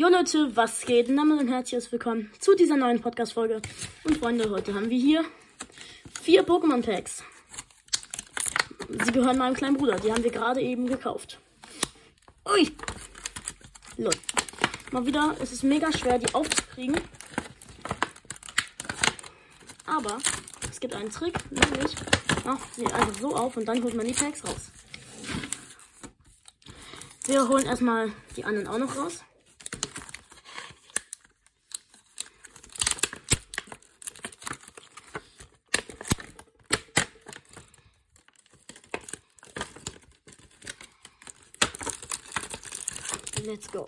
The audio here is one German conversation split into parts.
Jo Leute, was geht? Name und herzliches willkommen zu dieser neuen Podcast-Folge. Und Freunde, heute haben wir hier vier Pokémon-Packs. Sie gehören meinem kleinen Bruder, die haben wir gerade eben gekauft. Ui! Lol. Mal wieder, es ist mega schwer, die aufzukriegen. Aber es gibt einen Trick, nämlich macht sie einfach so auf und dann holt man die Packs raus. Wir holen erstmal die anderen auch noch raus. Let's go.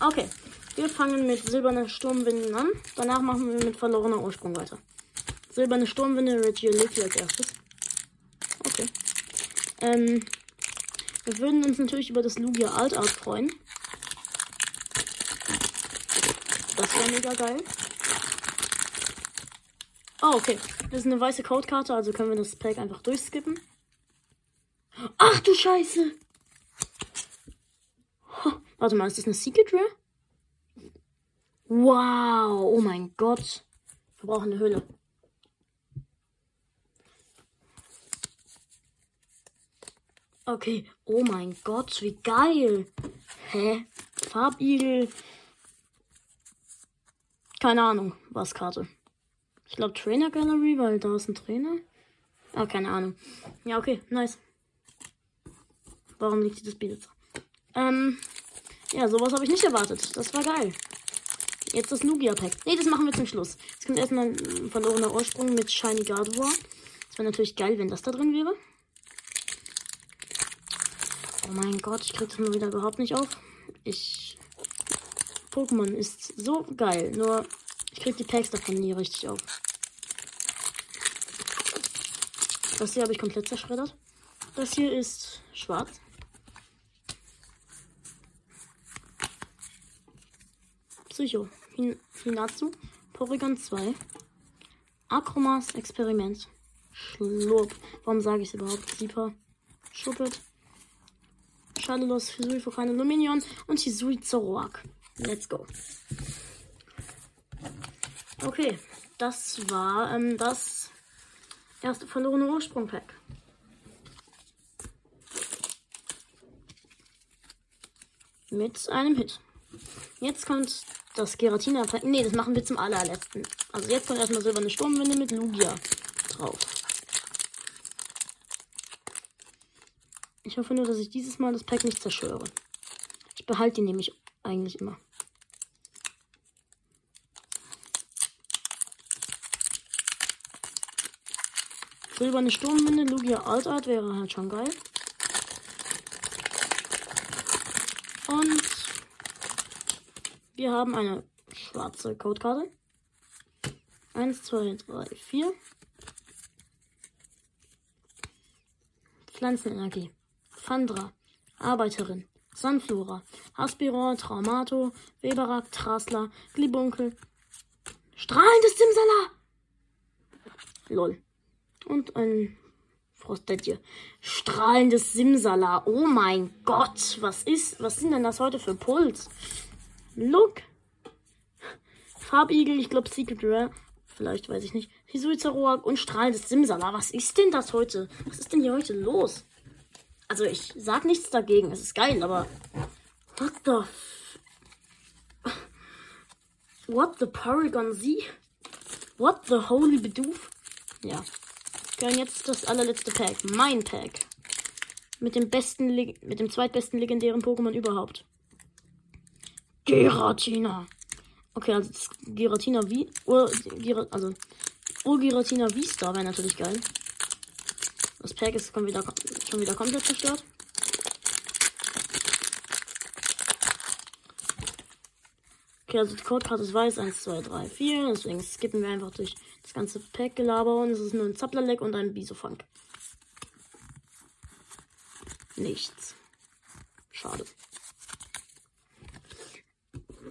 Okay, wir fangen mit silberner Sturmwinden an. Danach machen wir mit verlorener Ursprung weiter. Silberne Sturmwinde, Regiolithy als erstes. Okay. Ähm, wir würden uns natürlich über das Lugia Alt Art freuen. Das wäre mega geil. Oh, okay. Das ist eine weiße Codekarte, also können wir das Pack einfach durchskippen. Ach du Scheiße! Oh, warte mal, ist das eine Secret Rare? Wow, oh mein Gott. Wir brauchen eine Hülle. Okay, oh mein Gott, wie geil. Hä? Farbigel. Keine Ahnung, was Karte. Ich glaube Trainer Gallery, weil da ist ein Trainer. Ah, keine Ahnung. Ja, okay, nice. Warum liegt das Bild? Ähm, ja, sowas habe ich nicht erwartet. Das war geil. Jetzt das Lugia-Pack. Ne, das machen wir zum Schluss. Jetzt kommt erstmal ein verlorener Ursprung mit Shiny Gardevoir. Das wäre natürlich geil, wenn das da drin wäre. Oh mein Gott, ich krieg das nur wieder überhaupt nicht auf. Ich. Pokémon ist so geil, nur ich krieg die Packs davon nie richtig auf. Das hier habe ich komplett zerschreddert. Das hier ist schwarz. Psycho, Hin Hinatsu, Porygon 2, Akromas Experiment, Schlurp. Warum sage ich es überhaupt? Sieper, Schuppet, Schadelos, Hisui Fokane Luminion und Hisui Zoroark. Let's go. Okay, das war ähm, das erste verlorene Ursprung-Pack. Mit einem Hit. Jetzt kommt das Geratina. Ne, das machen wir zum allerletzten. Also jetzt kommt erstmal silberne Sturmwinde mit Lugia drauf. Ich hoffe nur, dass ich dieses Mal das Pack nicht zerstöre. Ich behalte die nämlich eigentlich immer. Silberne Sturmwinde, Lugia Altart wäre halt schon geil. Und wir haben eine schwarze Codekarte. Eins, zwei, drei, vier. Pflanzenenergie. Fandra. Arbeiterin. Sunflora. Aspiror, Traumato, Weberak, Trasler, Glibunkel. Strahlendes Simsala! Lol. Und ein Frostetje. Strahlendes Simsala. Oh mein Gott. Was ist, was sind denn das heute für Puls? Look. Farbigel, ich glaube Secret Rare. Vielleicht, weiß ich nicht. Hisuizaroak und strahlendes Simsala. Was ist denn das heute? Was ist denn hier heute los? Also, ich sag nichts dagegen. Es ist geil, aber. What the. What the Paragon Z? What the Holy Bedoof? Ja. Können jetzt das allerletzte Pack. Mein Pack. Mit dem besten, mit dem zweitbesten legendären Pokémon überhaupt. Geratina. Okay, also das Geratina wie. Ur, also Urgeratina V-Star wäre natürlich geil. Das Pack ist schon wieder, schon wieder komplett zerstört. Okay, also die Codekarte ist weiß. 1, 2, 3, 4. Deswegen skippen wir einfach durch das ganze Pack-Gelaber. Und es ist nur ein Zapplerleck und ein Bisofunk. Nichts. Schade.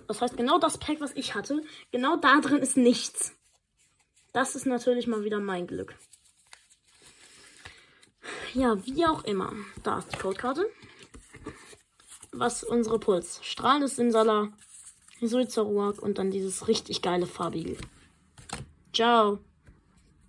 Das heißt, genau das Pack, was ich hatte, genau da drin ist nichts. Das ist natürlich mal wieder mein Glück. Ja, wie auch immer. Da ist die Codekarte. was unsere Puls. Strahlendes Sinsala, Suizaruak und dann dieses richtig geile farbige. Ciao.